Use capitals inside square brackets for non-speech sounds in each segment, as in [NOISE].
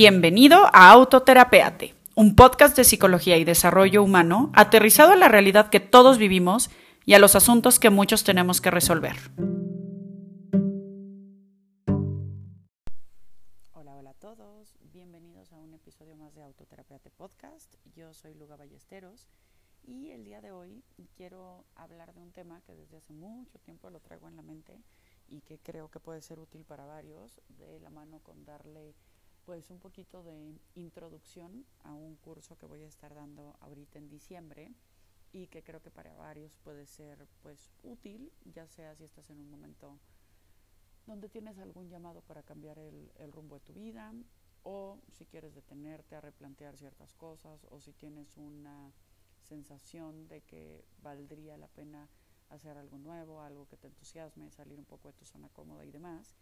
Bienvenido a Autoterapeate, un podcast de psicología y desarrollo humano aterrizado a la realidad que todos vivimos y a los asuntos que muchos tenemos que resolver. Hola, hola a todos, bienvenidos a un episodio más de Autoterapeate Podcast. Yo soy Luga Ballesteros y el día de hoy quiero hablar de un tema que desde hace mucho tiempo lo traigo en la mente y que creo que puede ser útil para varios, de la mano con darle pues un poquito de introducción a un curso que voy a estar dando ahorita en diciembre y que creo que para varios puede ser pues útil, ya sea si estás en un momento donde tienes algún llamado para cambiar el, el rumbo de tu vida o si quieres detenerte a replantear ciertas cosas o si tienes una sensación de que valdría la pena hacer algo nuevo, algo que te entusiasme, salir un poco de tu zona cómoda y demás.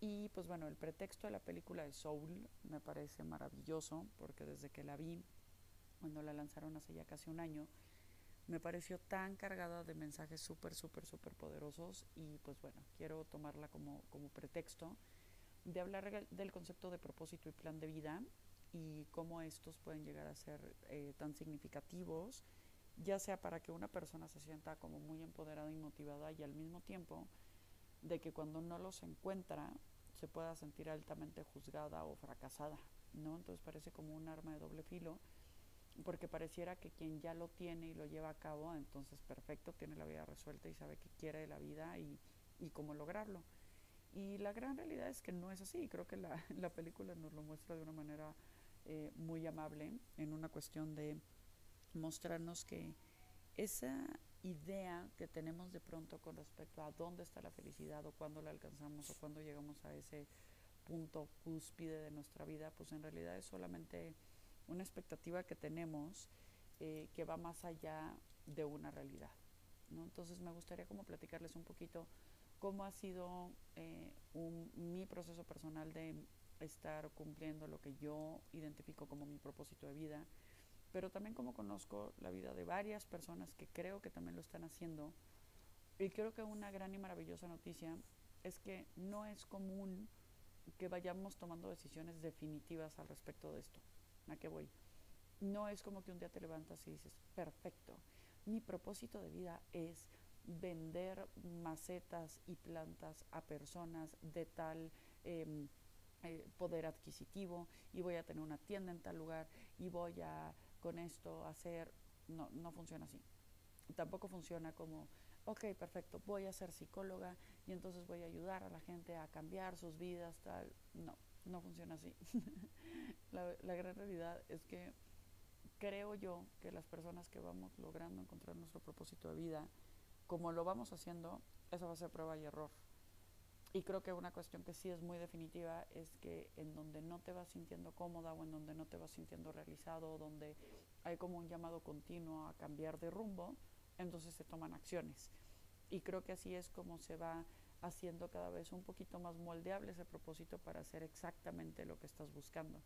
Y pues bueno, el pretexto de la película de Soul me parece maravilloso porque desde que la vi, cuando la lanzaron hace ya casi un año, me pareció tan cargada de mensajes súper, súper, súper poderosos y pues bueno, quiero tomarla como, como pretexto de hablar del concepto de propósito y plan de vida y cómo estos pueden llegar a ser eh, tan significativos, ya sea para que una persona se sienta como muy empoderada y motivada y al mismo tiempo de que cuando no los encuentra se pueda sentir altamente juzgada o fracasada, ¿no? Entonces parece como un arma de doble filo, porque pareciera que quien ya lo tiene y lo lleva a cabo, entonces perfecto, tiene la vida resuelta y sabe qué quiere de la vida y, y cómo lograrlo. Y la gran realidad es que no es así, creo que la, [LAUGHS] la película nos lo muestra de una manera eh, muy amable, en una cuestión de mostrarnos que esa idea que tenemos de pronto con respecto a dónde está la felicidad o cuándo la alcanzamos o cuándo llegamos a ese punto cúspide de nuestra vida, pues en realidad es solamente una expectativa que tenemos eh, que va más allá de una realidad. ¿no? Entonces me gustaría como platicarles un poquito cómo ha sido eh, mi proceso personal de estar cumpliendo lo que yo identifico como mi propósito de vida, pero también como conozco la vida de varias personas que creo que también lo están haciendo. Y creo que una gran y maravillosa noticia es que no es común que vayamos tomando decisiones definitivas al respecto de esto. ¿A qué voy? No es como que un día te levantas y dices, perfecto, mi propósito de vida es vender macetas y plantas a personas de tal eh, eh, poder adquisitivo y voy a tener una tienda en tal lugar y voy a con esto hacer, no, no funciona así. Tampoco funciona como, ok, perfecto, voy a ser psicóloga y entonces voy a ayudar a la gente a cambiar sus vidas, tal. No, no funciona así. [LAUGHS] la, la gran realidad es que creo yo que las personas que vamos logrando encontrar nuestro propósito de vida, como lo vamos haciendo, eso va a ser prueba y error. Y creo que una cuestión que sí es muy definitiva es que en donde no te vas sintiendo cómoda o en donde no te vas sintiendo realizado, donde hay como un llamado continuo a cambiar de rumbo, entonces se toman acciones. Y creo que así es como se va haciendo cada vez un poquito más moldeable ese propósito para hacer exactamente lo que estás buscando.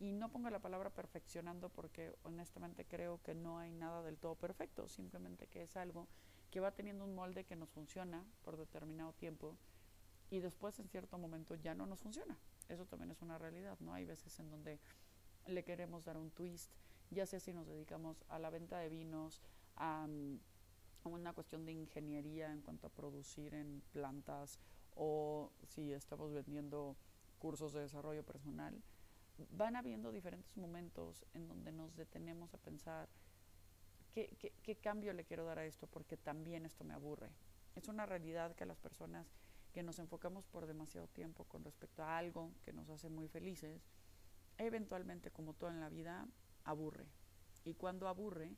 Y no pongo la palabra perfeccionando porque honestamente creo que no hay nada del todo perfecto, simplemente que es algo que va teniendo un molde que nos funciona por determinado tiempo y después en cierto momento ya no nos funciona. Eso también es una realidad, ¿no? Hay veces en donde le queremos dar un twist, ya sea si nos dedicamos a la venta de vinos, a, a una cuestión de ingeniería en cuanto a producir en plantas o si estamos vendiendo cursos de desarrollo personal, van habiendo diferentes momentos en donde nos detenemos a pensar ¿qué, qué, qué cambio le quiero dar a esto porque también esto me aburre. Es una realidad que las personas que nos enfocamos por demasiado tiempo con respecto a algo que nos hace muy felices, eventualmente, como todo en la vida, aburre. Y cuando aburre,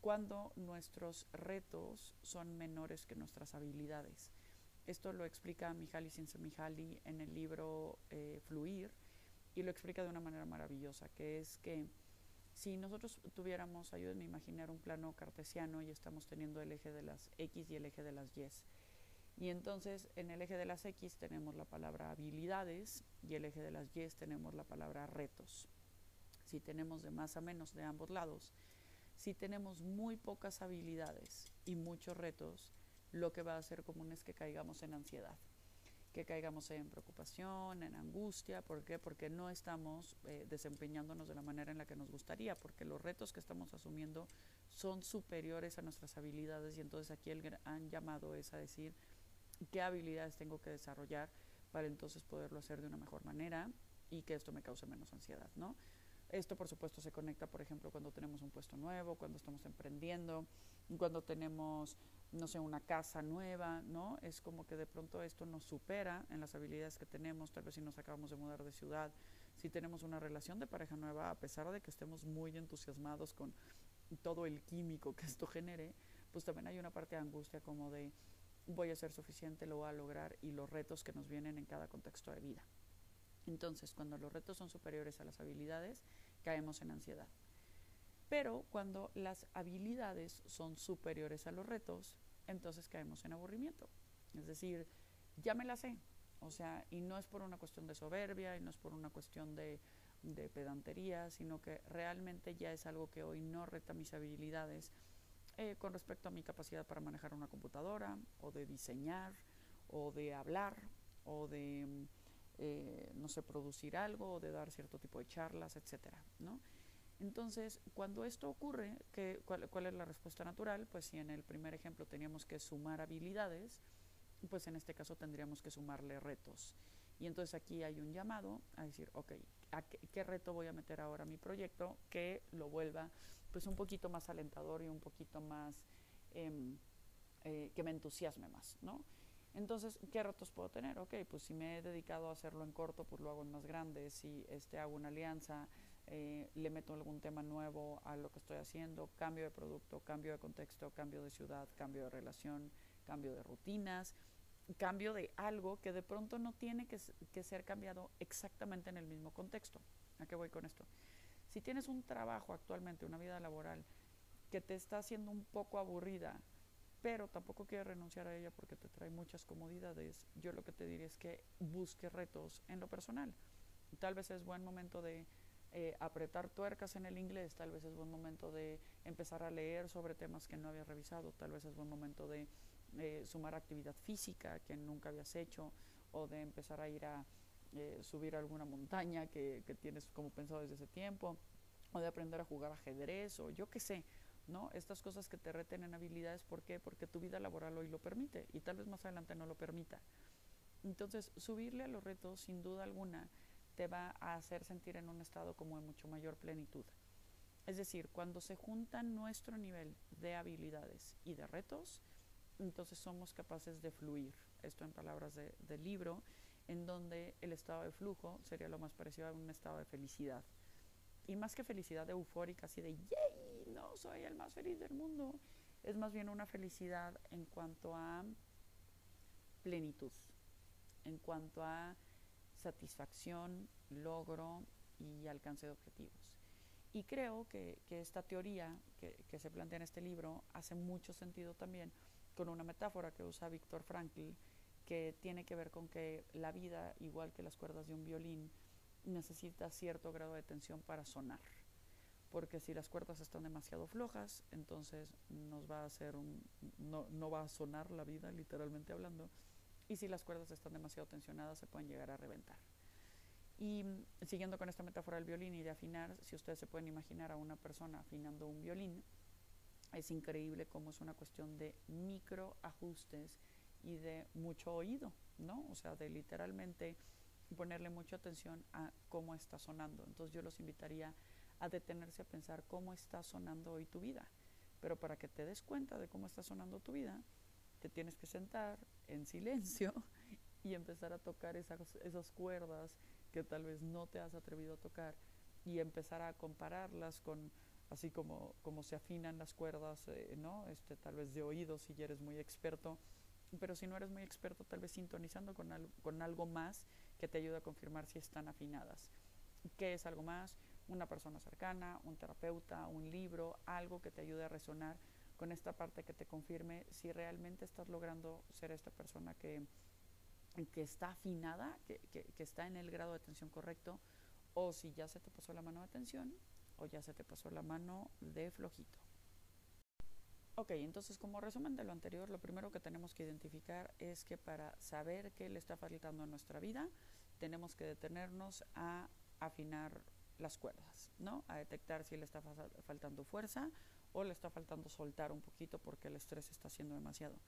cuando nuestros retos son menores que nuestras habilidades. Esto lo explica Mihaly Csikszentmihalyi en el libro eh, Fluir y lo explica de una manera maravillosa, que es que si nosotros tuviéramos, ayúdenme a imaginar un plano cartesiano y estamos teniendo el eje de las X y el eje de las Y, y entonces en el eje de las X tenemos la palabra habilidades y el eje de las Y tenemos la palabra retos. Si tenemos de más a menos de ambos lados, si tenemos muy pocas habilidades y muchos retos, lo que va a hacer común es que caigamos en ansiedad. que caigamos en preocupación, en angustia. ¿Por qué? Porque no estamos eh, desempeñándonos de la manera en la que nos gustaría, porque los retos que estamos asumiendo son superiores a nuestras habilidades y entonces aquí el gran llamado es a decir qué habilidades tengo que desarrollar para entonces poderlo hacer de una mejor manera y que esto me cause menos ansiedad, ¿no? Esto, por supuesto, se conecta, por ejemplo, cuando tenemos un puesto nuevo, cuando estamos emprendiendo, cuando tenemos, no sé, una casa nueva, ¿no? Es como que de pronto esto nos supera en las habilidades que tenemos, tal vez si nos acabamos de mudar de ciudad, si tenemos una relación de pareja nueva, a pesar de que estemos muy entusiasmados con todo el químico que esto genere, pues también hay una parte de angustia como de voy a ser suficiente, lo voy a lograr y los retos que nos vienen en cada contexto de vida. Entonces, cuando los retos son superiores a las habilidades, caemos en ansiedad. Pero cuando las habilidades son superiores a los retos, entonces caemos en aburrimiento. Es decir, ya me la sé. O sea, y no es por una cuestión de soberbia, y no es por una cuestión de, de pedantería, sino que realmente ya es algo que hoy no reta mis habilidades eh, con respecto a mi capacidad para manejar una computadora, o de diseñar, o de hablar, o de eh, no sé, producir algo o de dar cierto tipo de charlas, etcétera, ¿no? Entonces, cuando esto ocurre, ¿qué, cuál, ¿cuál, es la respuesta natural? Pues si en el primer ejemplo teníamos que sumar habilidades, pues en este caso tendríamos que sumarle retos. Y entonces aquí hay un llamado a decir, ok, ¿a qué, qué, reto voy a meter ahora a mi proyecto que lo vuelva pues un poquito más alentador y un poquito más, eh, eh, que me entusiasme más, ¿no? Entonces, ¿qué retos puedo tener? Ok, pues si me he dedicado a hacerlo en corto, pues lo hago en más grande. Si este, hago una alianza, eh, le meto algún tema nuevo a lo que estoy haciendo, cambio de producto, cambio de contexto, cambio de ciudad, cambio de relación, cambio de rutinas, cambio de algo que de pronto no tiene que, que ser cambiado exactamente en el mismo contexto. ¿A qué voy con esto? Si tienes un trabajo actualmente, una vida laboral, que te está haciendo un poco aburrida, pero tampoco quieres renunciar a ella porque te trae muchas comodidades, yo lo que te diría es que busques retos en lo personal. Tal vez es buen momento de eh, apretar tuercas en el inglés, tal vez es buen momento de empezar a leer sobre temas que no habías revisado, tal vez es buen momento de eh, sumar actividad física que nunca habías hecho o de empezar a ir a eh, subir alguna montaña que, que tienes como pensado desde ese tiempo o de aprender a jugar ajedrez o yo qué sé. ¿no? Estas cosas que te reten en habilidades, ¿por qué? Porque tu vida laboral hoy lo permite y tal vez más adelante no lo permita. Entonces, subirle a los retos, sin duda alguna, te va a hacer sentir en un estado como de mucho mayor plenitud. Es decir, cuando se juntan nuestro nivel de habilidades y de retos, entonces somos capaces de fluir. Esto en palabras del de libro, en donde el estado de flujo sería lo más parecido a un estado de felicidad. Y más que felicidad eufórica, así de ¡yay! no soy el más feliz del mundo. Es más bien una felicidad en cuanto a plenitud, en cuanto a satisfacción, logro y alcance de objetivos. Y creo que, que esta teoría que, que, se plantea en este libro hace mucho sentido también con una metáfora que usa Víctor Frankl, que tiene que ver con que la vida, igual que las cuerdas de un violín, necesita cierto grado de tensión para sonar porque si las cuerdas están demasiado flojas, entonces nos va a hacer no, no va a sonar la vida, literalmente hablando, y si las cuerdas están demasiado tensionadas, se pueden llegar a reventar. Y siguiendo con esta metáfora del violín y de afinar, si ustedes se pueden imaginar a una persona afinando un violín, es increíble cómo es una cuestión de micro ajustes y de mucho oído, ¿no? O sea, de literalmente ponerle mucha atención a cómo está sonando. Entonces yo los invitaría a detenerse a pensar cómo está sonando hoy tu vida. Pero para que te des cuenta de cómo está sonando tu vida, te tienes que sentar en silencio [LAUGHS] y empezar a tocar esas, cuerdas que tal vez no te has atrevido a tocar y empezar a compararlas con así como, como se afinan las cuerdas, eh, ¿no? Este, tal vez de oído si ya eres muy experto, pero si no eres muy experto, tal vez sintonizando con, al, con algo más que te ayude a confirmar si están afinadas. ¿Qué es algo más? una persona cercana, un terapeuta, un libro, algo que te ayude a resonar con esta parte que te confirme si realmente estás logrando ser esta persona que, que está afinada, que, que, que está en el grado de atención correcto, o si ya se te pasó la mano de atención o ya se te pasó la mano de flojito. Ok, entonces como resumen de lo anterior, lo primero que tenemos que identificar es que para saber qué le está faltando a nuestra vida, tenemos que detenernos a afinar las cuerdas, ¿no? A detectar si le está faltando fuerza o le está faltando soltar un poquito porque el estrés está haciendo demasiado.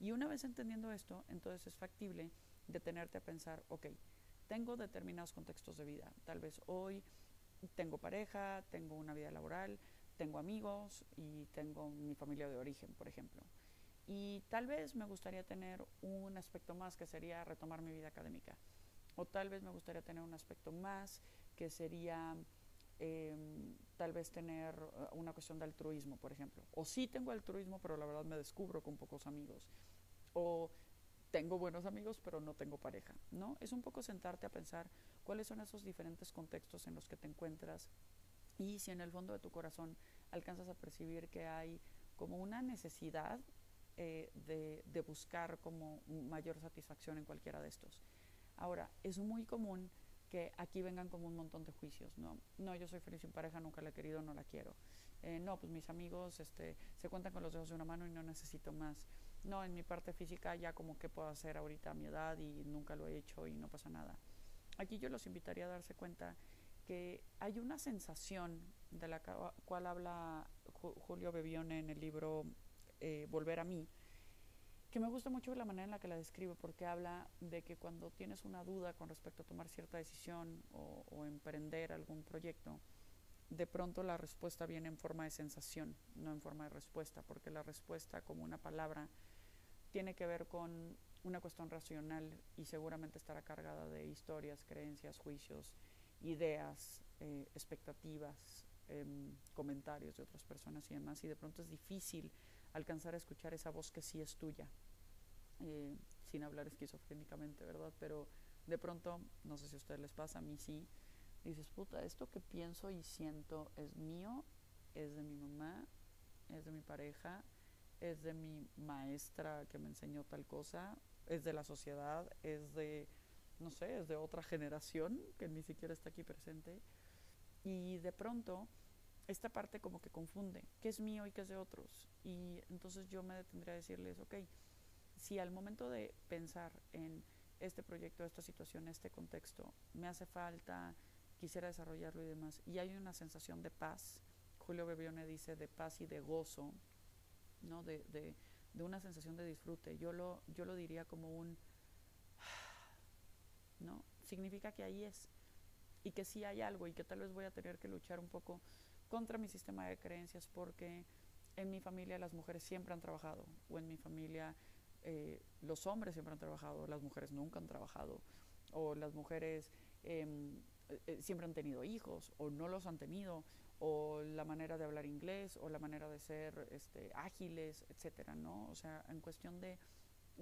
Y una vez entendiendo esto, entonces es factible detenerte a pensar, ok, tengo determinados contextos de vida. Tal vez hoy tengo pareja, tengo una vida laboral, tengo amigos y tengo mi familia de origen, por ejemplo. Y tal vez me gustaría tener un aspecto más que sería retomar mi vida académica. O tal vez me gustaría tener un aspecto más que sería em, tal vez tener eh, una cuestión de altruismo, por ejemplo. O sí tengo altruismo, pero la verdad me descubro con pocos amigos. O tengo buenos amigos, pero no tengo pareja, ¿no? Es un poco sentarte a pensar cuáles son esos diferentes contextos en los que te encuentras y si en el fondo de tu corazón alcanzas a percibir que hay como una necesidad eh, de, de buscar como mayor satisfacción en cualquiera de estos. Ahora, es muy común que aquí vengan como un montón de juicios, ¿no? No, yo soy feliz sin pareja, nunca la he querido, no la quiero. Eh, no, pues mis amigos este, se cuentan con los dedos de una mano y no necesito más. No, en mi parte física ya como que puedo hacer ahorita a mi edad y nunca lo he hecho y no pasa nada. Aquí yo los invitaría a darse cuenta que hay una sensación de la cual habla Julio Bebione en el libro eh, Volver a mí, que me gusta mucho la manera en la que la describe, porque habla de que cuando tienes una duda con respecto a tomar cierta decisión o, o, emprender algún proyecto, de pronto la respuesta viene en forma de sensación, no en forma de respuesta, porque la respuesta como una palabra tiene que ver con una cuestión racional y seguramente estará cargada de historias, creencias, juicios, ideas, eh, expectativas, eh, comentarios de otras personas y demás, y de pronto es difícil alcanzar a escuchar esa voz que sí es tuya, eh, sin hablar esquizofrénicamente, ¿verdad? Pero de pronto, no sé si a ustedes les pasa, a mí sí, dices, puta, esto que pienso y siento es mío, es de mi mamá, es de mi pareja, es de mi maestra que me enseñó tal cosa, es de la sociedad, es de, no sé, es de otra generación que ni siquiera está aquí presente. Y de pronto esta parte como que confunde qué es mío y qué es de otros. Y entonces yo me detendría a decirles, ok, si al momento de pensar en este proyecto, esta situación, este contexto, me hace falta, quisiera desarrollarlo y demás, y hay una sensación de paz, Julio Bebione dice de paz y de gozo, ¿no? De, de, de una sensación de disfrute. Yo lo, yo lo diría como un, ¿no? Significa que ahí es, y que sí hay algo, y que tal vez voy a tener que luchar un poco contra mi sistema de creencias porque en mi familia las mujeres siempre han trabajado o en mi familia eh, los hombres siempre han trabajado, las mujeres nunca han trabajado o las mujeres eh, eh, siempre han tenido hijos o no los han tenido o la manera de hablar inglés o la manera de ser este, ágiles, etcétera, ¿no? O sea, en cuestión de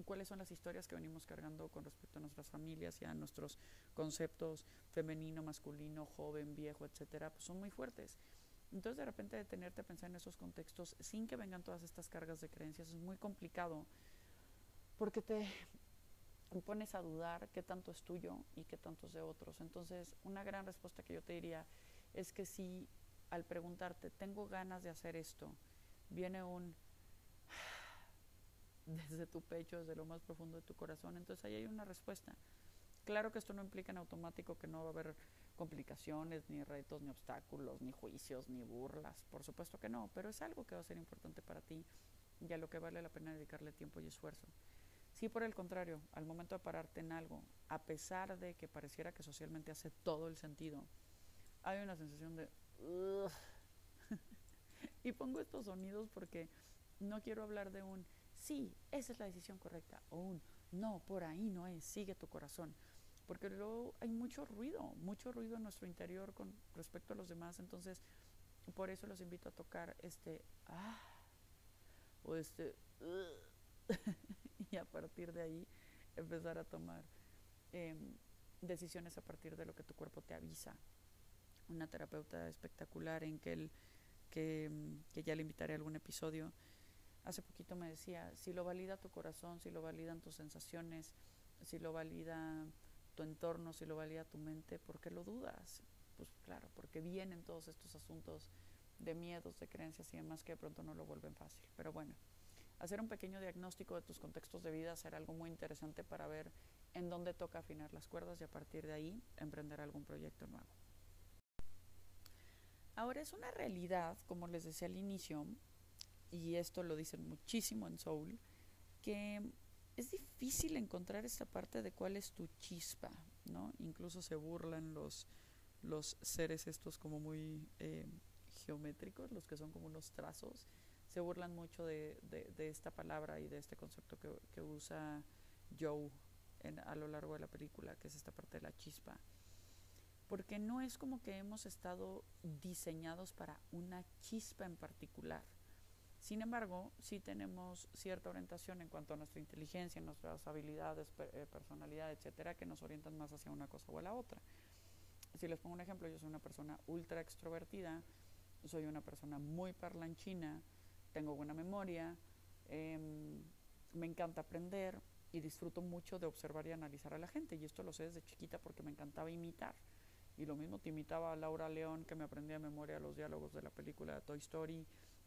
cuáles son las historias que venimos cargando con respecto a nuestras familias y a nuestros conceptos femenino, masculino, joven, viejo, etcétera, pues son muy fuertes. Entonces de repente detenerte a pensar en esos contextos sin que vengan todas estas cargas de creencias es muy complicado porque te pones a dudar qué tanto es tuyo y qué tanto es de otros. Entonces una gran respuesta que yo te diría es que si al preguntarte, tengo ganas de hacer esto, viene un desde tu pecho, desde lo más profundo de tu corazón, entonces ahí hay una respuesta. Claro que esto no implica en automático que no va a haber complicaciones, ni retos, ni obstáculos, ni juicios, ni burlas. Por supuesto que no, pero es algo que va a ser importante para ti y a lo que vale la pena dedicarle tiempo y esfuerzo. Si por el contrario, al momento de pararte en algo, a pesar de que pareciera que socialmente hace todo el sentido, hay una sensación de... [LAUGHS] y pongo estos sonidos porque no quiero hablar de un sí, esa es la decisión correcta. O un no, por ahí no es, sigue tu corazón porque luego hay mucho ruido, mucho ruido en nuestro interior con respecto a los demás, entonces por eso los invito a tocar este ah o este [LAUGHS] y a partir de ahí empezar a tomar eh, decisiones a partir de lo que tu cuerpo te avisa. Una terapeuta espectacular en que, el, que, que ya le invitaré a algún episodio, hace poquito me decía, si lo valida tu corazón, si lo validan tus sensaciones, si lo valida tu entorno, si lo valida tu mente, ¿por qué lo dudas? Pues claro, porque vienen todos estos asuntos de miedos, de creencias y demás que de pronto no lo vuelven fácil. Pero bueno, hacer un pequeño diagnóstico de tus contextos de vida será algo muy interesante para ver en dónde toca afinar las cuerdas y a partir de ahí emprender algún proyecto nuevo. Ahora es una realidad, como les decía al inicio, y esto lo dicen muchísimo en Soul, que es difícil encontrar esta parte de cuál es tu chispa, ¿no? Incluso se burlan los, los seres estos como muy eh, geométricos, los que son como unos trazos, se burlan mucho de, de, esta palabra y de este concepto que, usa Joe a lo largo de la película, que es esta parte de la chispa. Porque no es como que hemos estado diseñados para una chispa en particular. Sin embargo, sí tenemos cierta orientación en cuanto a nuestra inteligencia, nuestras habilidades, eh, personalidad, etcétera, que nos orientan más hacia una cosa o a la otra. Si les pongo un ejemplo, yo soy una persona ultra extrovertida, soy una persona muy parlanchina, tengo buena memoria, em, me encanta aprender y disfruto mucho de observar y analizar a la gente. Y esto lo sé desde chiquita porque me encantaba imitar. Y lo mismo te imitaba a Laura León, que me aprendía de memoria los diálogos de la película Toy Story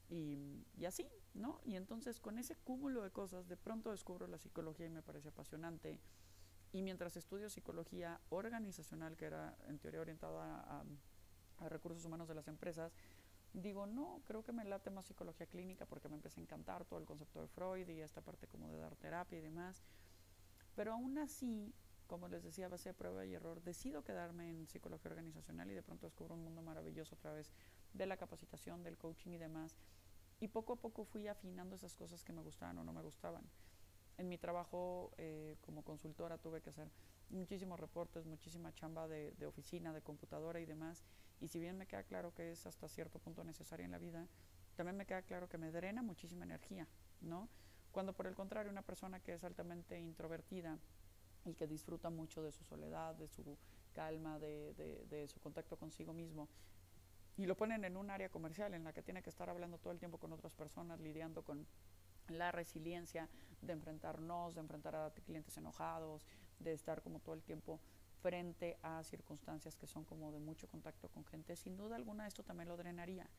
y, así, ¿no? Y entonces con ese cúmulo de cosas de pronto descubro la psicología y me parece apasionante. Y mientras estudio psicología organizacional, que era en teoría orientada a, recursos humanos de las empresas, digo, no, creo que me late más psicología clínica porque me empecé a encantar todo el concepto de Freud y esta parte como de dar terapia y demás. Pero aún así, como les decía, base de prueba y error, decido quedarme en psicología organizacional y de pronto descubro un mundo maravilloso a través de la capacitación, del coaching y demás. Y poco a poco fui afinando esas cosas que me gustaban o no me gustaban. En mi trabajo eh, como consultora tuve que hacer muchísimos reportes, muchísima chamba de, oficina, de computadora y demás. Y si bien me queda claro que es hasta cierto punto necesaria en la vida, también me queda claro que me drena muchísima energía, ¿no? Cuando por el contrario una persona que es altamente introvertida y que disfruta mucho de su soledad, de su calma, de su contacto consigo mismo, y lo ponen en un área comercial en la que tiene que estar hablando todo el tiempo con otras personas, lidiando con la resiliencia de enfrentarnos, de enfrentar a clientes enojados, de estar como todo el tiempo frente a circunstancias que son como de mucho contacto con gente, sin duda alguna esto también lo drenaría.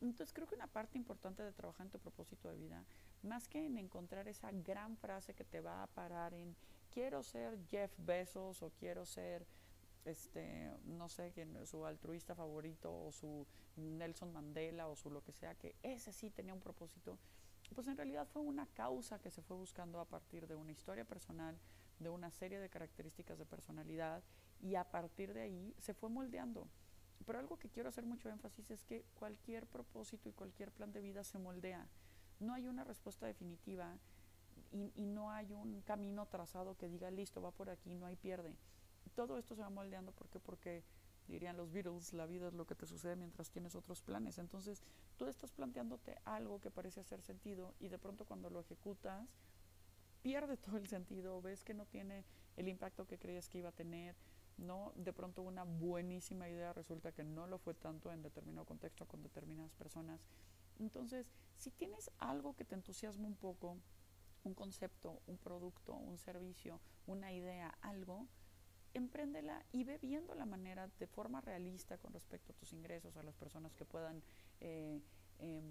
Entonces creo que una parte importante de trabajar en tu propósito de vida, más que en encontrar esa gran frase que te va a parar en quiero ser Jeff Bezos o quiero ser este, no sé, quién, su altruista favorito o su Nelson Mandela o su lo que sea, que ese sí tenía un propósito, pues en realidad fue una causa que se fue buscando a partir de una historia personal, de una serie de características de personalidad y a partir de ahí se fue moldeando. Pero algo que quiero hacer mucho énfasis es que cualquier propósito y cualquier plan de vida se moldea. No hay una respuesta definitiva y, y no hay un camino trazado que diga, listo, va por aquí, no hay pierde todo esto se va moldeando porque porque dirían los Beatles, la vida es lo que te sucede mientras tienes otros planes. Entonces, tú estás planteándote algo que parece hacer sentido y de pronto cuando lo ejecutas pierde todo el sentido, ves que no tiene el impacto que creías que iba a tener, no, de pronto una buenísima idea resulta que no lo fue tanto en determinado contexto con determinadas personas. Entonces, si tienes algo que te entusiasma un poco, un concepto, un producto, un servicio, una idea, algo, empréndela y ve viendo la manera de forma realista con respecto a tus ingresos, a las personas que puedan eh, eh,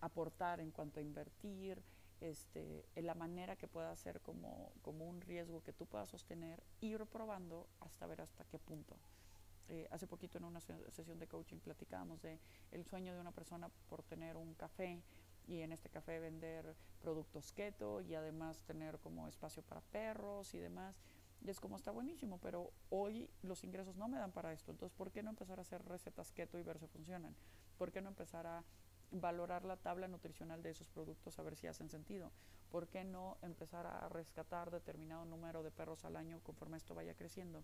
aportar en cuanto a invertir, este, en la manera que pueda ser como, como un riesgo que tú puedas sostener, ir probando hasta ver hasta qué punto. Eh, hace poquito en una sesión de coaching platicábamos de el sueño de una persona por tener un café y en este café vender productos keto y además tener como espacio para perros y demás. Y es como está buenísimo, pero hoy los ingresos no me dan para esto. Entonces, ¿por qué no empezar a hacer recetas keto y ver si funcionan? ¿Por qué no empezar a valorar la tabla nutricional de esos productos a ver si hacen sentido? ¿Por qué no empezar a rescatar determinado número de perros al año conforme esto vaya creciendo?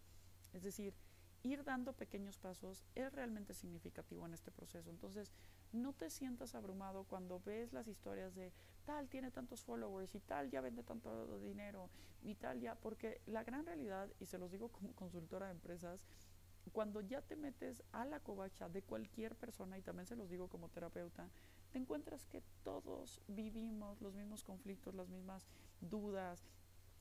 Es decir, ir dando pequeños pasos es realmente significativo en este proceso. Entonces, no te sientas abrumado cuando ves las historias de tiene tantos followers y tal ya vende tanto dinero y tal ya, porque la gran realidad, y se los digo como consultora de empresas, cuando ya te metes a la covacha de cualquier persona, y también se los digo como terapeuta, te encuentras que todos vivimos los mismos conflictos, las mismas dudas,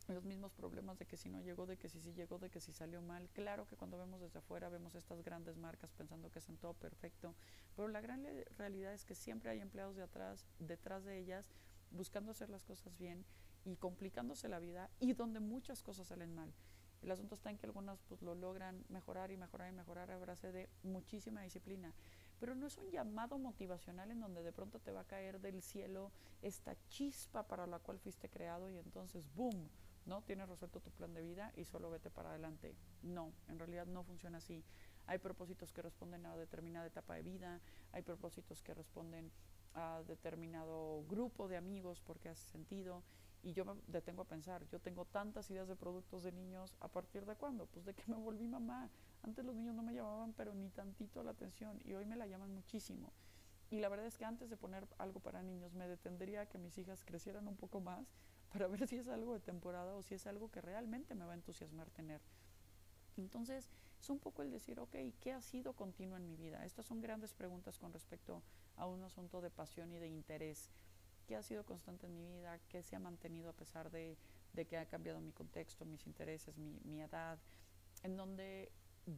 los mismos problemas de que si no llegó, de que si sí llegó, de que si salió mal. Claro que cuando vemos desde afuera vemos estas grandes marcas pensando que es en todo perfecto, pero la gran realidad es que siempre hay empleados de atrás, detrás de ellas, buscando hacer las cosas bien y complicándose la vida y donde muchas cosas salen mal. El asunto está en que algunos pues lo logran mejorar y mejorar y mejorar a base de muchísima disciplina. Pero no es un llamado motivacional en donde de pronto te va a caer del cielo esta chispa para la cual fuiste creado y entonces ¡boom! ¿no? Tienes resuelto tu plan de vida y solo vete para adelante. No, en realidad no funciona así. Hay propósitos que responden a determinada etapa de vida, hay propósitos que responden determinado grupo de amigos porque hace sentido. Y yo me detengo a pensar, yo tengo tantas ideas de productos de niños, ¿a partir de cuándo? Pues de que me volví mamá. Antes los niños no me llamaban, pero ni tantito la atención, y hoy me la llaman muchísimo. Y la verdad es que antes de poner algo para niños, me detendría a que mis hijas crecieran un poco más [LAUGHS] para ver si es algo de temporada o si es algo que realmente me va a entusiasmar tener. Entonces, es un poco el decir, ok, ¿qué ha sido continuo en mi vida? Estas son grandes preguntas con respecto a un asunto de pasión y de interés. ¿Qué ha sido constante en mi vida? ¿Qué se ha mantenido a pesar de, de que ha cambiado mi contexto, mis intereses, mi, mi edad? En donde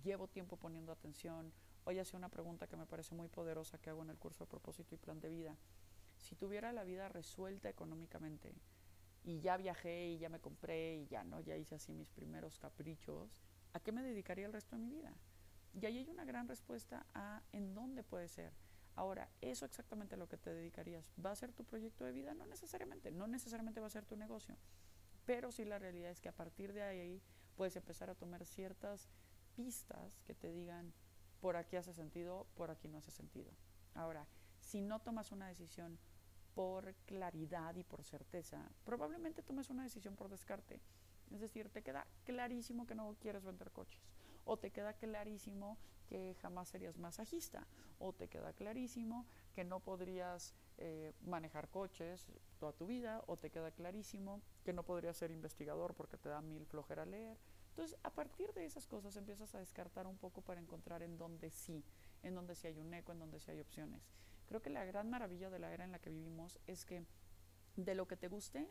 llevo tiempo poniendo atención. Hoy hacía una pregunta que me parece muy poderosa que hago en el curso de propósito y plan de vida. Si tuviera la vida resuelta económicamente, y ya viajé y ya me compré y ya no, ya hice así mis primeros caprichos, ¿a qué me dedicaría el resto de mi vida? Y ahí hay una gran respuesta a en dónde puede ser. Ahora, eso exactamente lo que te dedicarías, ¿va a ser tu proyecto de vida? No necesariamente, no necesariamente va a ser tu negocio, pero sí la realidad es que a partir de ahí puedes empezar a tomar ciertas pistas que te digan, por aquí hace sentido, por aquí no hace sentido. Ahora, si no tomas una decisión por claridad y por certeza, probablemente tomes una decisión por descarte. Es decir, te queda clarísimo que no quieres vender coches, o te queda clarísimo que jamás serías masajista, o te queda clarísimo que no podrías eh, manejar coches toda tu vida, o te queda clarísimo que no podrías ser investigador porque te da mil flojera leer. Entonces, a partir de esas cosas empiezas a descartar un poco para encontrar en dónde sí, en dónde sí hay un eco, en dónde sí hay opciones. Creo que la gran maravilla de la era en la que vivimos es que de lo que te guste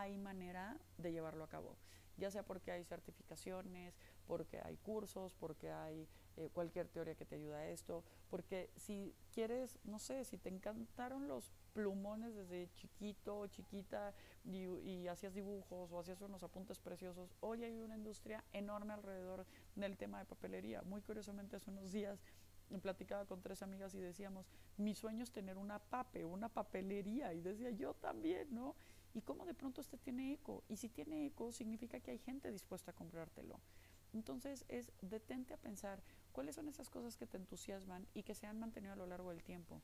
hay manera de llevarlo a cabo, ya sea porque hay certificaciones, porque hay cursos, porque hay eh, cualquier teoría que te ayuda a esto, porque si quieres, no sé, si te encantaron los plumones desde chiquito o chiquita y, y, hacías dibujos o hacías unos apuntes preciosos, hoy hay una industria enorme alrededor del tema de papelería. Muy curiosamente hace unos días platicaba con tres amigas y decíamos, mi sueño es tener una pape, una papelería, y decía yo también, ¿no? Y cómo de pronto este tiene eco, y si tiene eco significa que hay gente dispuesta a comprártelo. Entonces es detente a pensar cuáles son esas cosas que te entusiasman y que se han mantenido a lo largo del tiempo.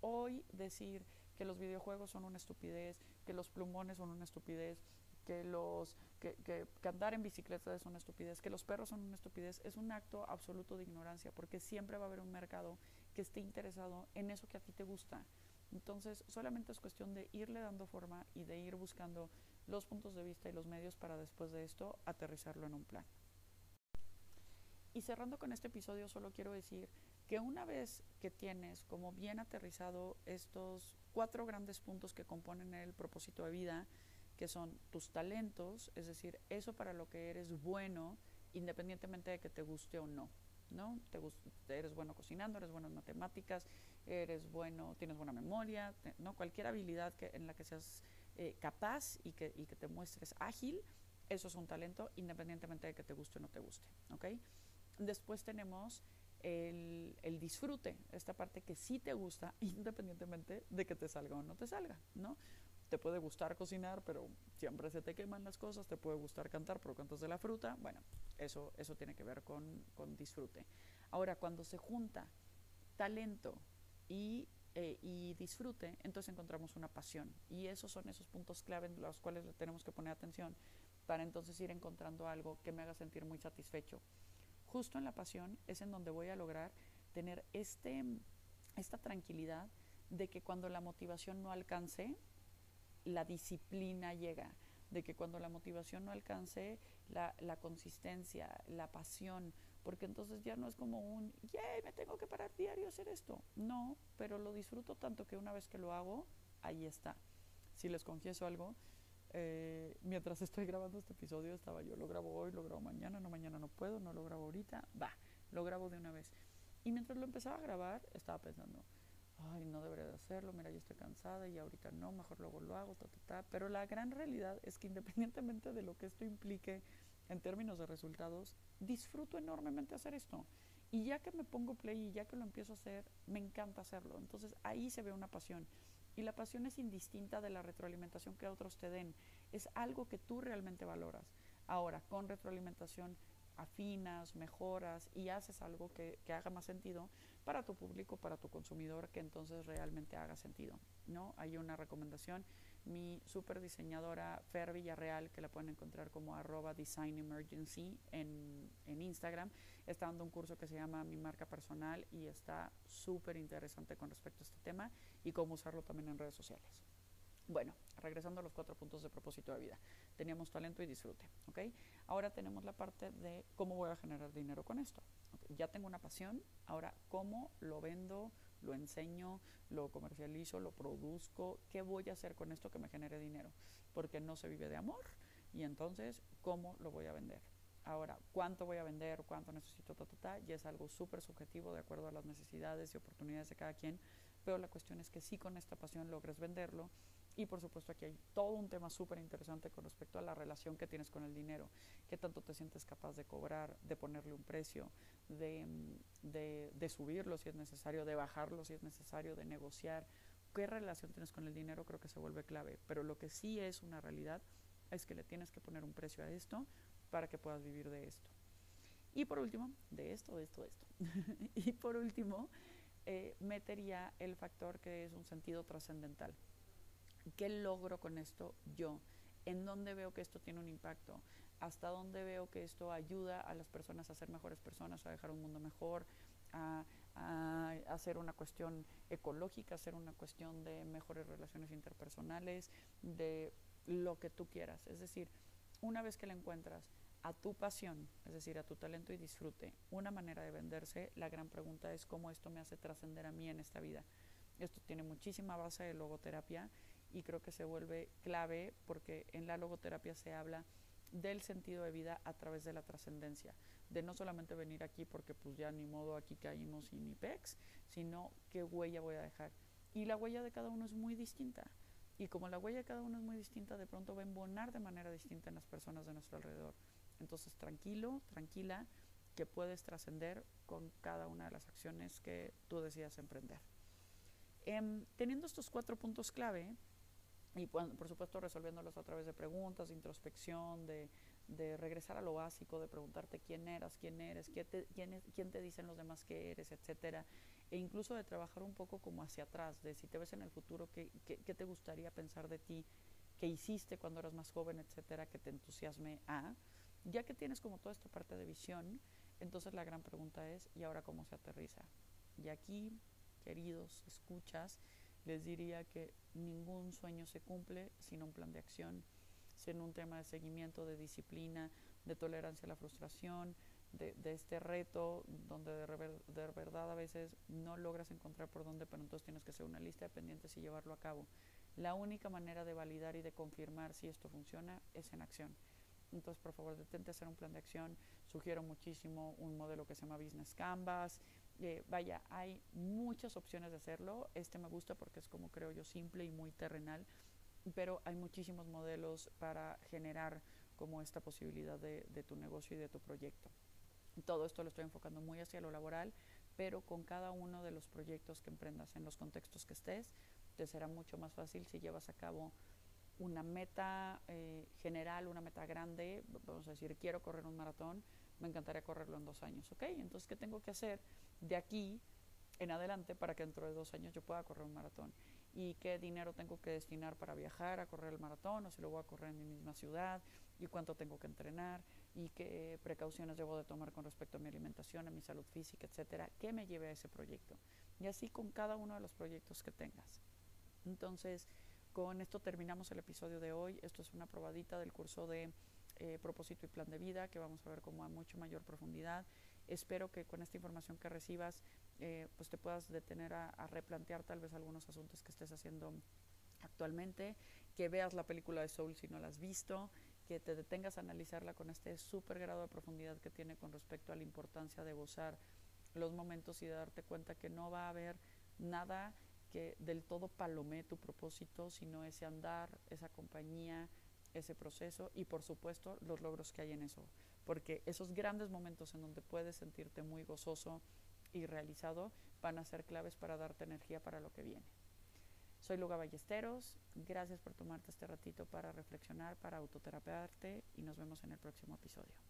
Hoy decir que los videojuegos son una estupidez, que los plumones son una estupidez, que, los, que, que, andar en bicicleta es una estupidez, que los perros son una estupidez, es un acto absoluto de ignorancia, porque siempre va a haber un mercado que esté interesado en eso que a ti te gusta. Entonces, solamente es cuestión de irle dando forma y de ir buscando los puntos de vista y los medios para después de esto aterrizarlo en un plan. Y cerrando con este episodio, solo quiero decir que una vez que tienes como bien aterrizado estos cuatro grandes puntos que componen el propósito de vida, que son tus talentos, es decir, eso para lo que eres bueno, independientemente de que te guste o no. ¿no? Te eres bueno cocinando, eres bueno en matemáticas, eres bueno, tienes buena memoria, ¿no? Cualquier habilidad que, en la que seas eh, capaz y que, y que te muestres ágil, eso es un talento independientemente de que te guste o no te guste. Después tenemos el, el, disfrute, esta parte que sí te gusta [LAUGHS] independientemente de que te salga o no te salga, ¿no? te puede gustar cocinar, pero siempre se te queman las cosas, te puede gustar cantar, pero cantas de la fruta, bueno, eso, eso tiene que ver con, con disfrute. Ahora, cuando se junta talento y, eh, y, disfrute, entonces encontramos una pasión. Y esos son esos puntos clave en los cuales le tenemos que poner atención para entonces ir encontrando algo que me haga sentir muy satisfecho. Justo en la pasión es en donde voy a lograr tener este, esta tranquilidad de que cuando la motivación no alcance, la disciplina llega, de que cuando la motivación no alcance, la, la consistencia, la pasión, porque entonces ya no es como un, ¡yay! Me tengo que parar diario a hacer esto. No, pero lo disfruto tanto que una vez que lo hago, ahí está. Si les confieso algo, Eh, mientras [LAUGHS] estoy grabando este episodio estaba yo, lo grabo hoy, lo grabo mañana, no mañana no puedo, no lo grabo ahorita, va, lo grabo de una vez. Y mientras lo empezaba a grabar, estaba pensando, ay, no debería de hacerlo, mira, yo estoy cansada y ahorita no, mejor luego lo hago, ta, ta, ta. Pero la gran realidad es que independientemente de lo que esto implique en términos de resultados, disfruto enormemente hacer esto. Y ya que me pongo play y ya que lo empiezo a hacer, me encanta hacerlo. Entonces ahí se ve una pasión. Y la pasión es indistinta de la retroalimentación que otros te den. Es algo que tú realmente valoras. Ahora, con retroalimentación afinas, mejoras y haces algo que, que, haga más sentido para tu público, para tu consumidor, que entonces realmente haga sentido. ¿no? Hay una recomendación mi super diseñadora Fer Villarreal, que la pueden encontrar como arroba Design Emergency en, en Instagram, está dando un curso que se llama Mi marca personal y está súper interesante con respecto a este tema y cómo usarlo también en redes sociales. Bueno, regresando a los cuatro puntos de propósito de vida. Teníamos talento y disfrute, ¿ok? Ahora tenemos la parte de cómo voy a generar dinero con esto. Ya tengo una pasión, ahora cómo lo vendo, lo enseño, lo comercializo, lo produzco, ¿qué voy a hacer con esto que me genere dinero? Porque no se vive de amor y entonces, ¿cómo lo voy a vender? Ahora, ¿cuánto voy a vender? ¿Cuánto necesito? Ta, ta, ta, y es algo súper subjetivo de acuerdo a las necesidades y oportunidades de cada quien, pero la cuestión es que sí con esta pasión logres venderlo y por supuesto aquí hay todo un tema súper interesante con respecto a la relación que tienes con el dinero, qué tanto te sientes capaz de cobrar, de ponerle un precio, de, de, de, subirlo si es necesario, de bajarlo si es necesario, de negociar. ¿Qué relación tienes con el dinero? Creo que se vuelve clave. Pero lo que sí es una realidad es que le tienes que poner un precio a esto para que puedas vivir de esto. Y por último, de esto, de esto, de esto. [LAUGHS] y por último, eh, metería el factor que es un sentido trascendental. ¿Qué logro con esto yo? ¿En dónde veo que esto tiene un impacto? ¿Hasta dónde veo que esto ayuda a las personas a ser mejores personas, a dejar un mundo mejor, a, a hacer una cuestión ecológica, hacer una cuestión de mejores relaciones interpersonales, de lo que tú quieras? Es decir, una vez que la encuentras a tu pasión, es decir, a tu talento y disfrute, una manera de venderse, la gran pregunta es cómo esto me hace trascender a mí en esta vida. Esto tiene muchísima base de logoterapia y creo que se vuelve clave porque en la logoterapia se habla del sentido de vida a través de la trascendencia, de no solamente venir aquí porque pues ya ni modo aquí caímos y ni pex, sino qué huella voy a dejar. Y la huella de cada uno es muy distinta. Y como la huella de cada uno es muy distinta, de pronto va a embonar de manera distinta en las personas de nuestro alrededor. Entonces, tranquilo, tranquila, que puedes trascender con cada una de las acciones que tú decidas emprender. Eh, teniendo estos cuatro puntos clave, y por, supuesto resolviéndolos a través de preguntas, de introspección, de, de, regresar a lo básico, de preguntarte quién eras, quién eres, quién te, quién, es, quién te dicen los demás que eres, etcétera, e incluso de trabajar un poco como hacia atrás, de si te ves en el futuro, qué, qué, qué te gustaría pensar de ti, qué hiciste cuando eras más joven, etcétera, que te entusiasme a, ya que tienes como toda esta parte de visión, entonces la gran pregunta es, ¿y ahora cómo se aterriza? Y aquí, queridos, escuchas, les diría que ningún sueño se cumple sin un plan de acción, sin un tema de seguimiento, de disciplina, de tolerancia a la frustración, de, de este reto donde de, rever, de, verdad a veces no logras encontrar por dónde, pero entonces tienes que hacer una lista de pendientes y llevarlo a cabo. La única manera de validar y de confirmar si esto funciona es en acción. Entonces, por favor, detente a hacer un plan de acción. Sugiero muchísimo un modelo que se llama Business Canvas. Eh, vaya, hay muchas opciones de hacerlo. Este me gusta porque es como creo yo simple y muy terrenal, pero hay muchísimos modelos para generar como esta posibilidad de, tu negocio y de tu proyecto. Todo esto lo estoy enfocando muy hacia lo laboral, pero con cada uno de los proyectos que emprendas en los contextos que estés, te será mucho más fácil si llevas a cabo una meta eh, general, una meta grande, vamos a decir, quiero correr un maratón, me encantaría correrlo en dos años, ¿ok? Entonces, ¿qué tengo que hacer de aquí en adelante para que dentro de dos años yo pueda correr un maratón? ¿Y qué dinero tengo que destinar para viajar a correr el maratón o si lo voy a correr en mi misma ciudad? ¿Y cuánto tengo que entrenar? ¿Y qué precauciones debo de tomar con respecto a mi alimentación, a mi salud física, etcétera? ¿Qué me lleve a ese proyecto? Y así con cada uno de los proyectos que tengas. Entonces, con esto terminamos el episodio de hoy. Esto es una probadita del curso de eh, propósito y plan de vida que vamos a ver como a mucho mayor profundidad. Espero que con esta información que recibas eh, pues te puedas detener a, replantear tal vez algunos asuntos que estés haciendo actualmente, que veas la película de Soul si no la has visto, que te detengas a analizarla con este súper grado de profundidad que tiene con respecto a la importancia de gozar los momentos y de darte cuenta que no va a haber nada que del todo palomee tu propósito, sino ese andar, esa compañía, ese proceso y por supuesto los logros que hay en eso. Porque esos grandes momentos en donde puedes sentirte muy gozoso y realizado van a ser claves para darte energía para lo que viene. Soy Luga Ballesteros, gracias por tomarte este ratito para reflexionar, para autoterapearte y nos vemos en el próximo episodio.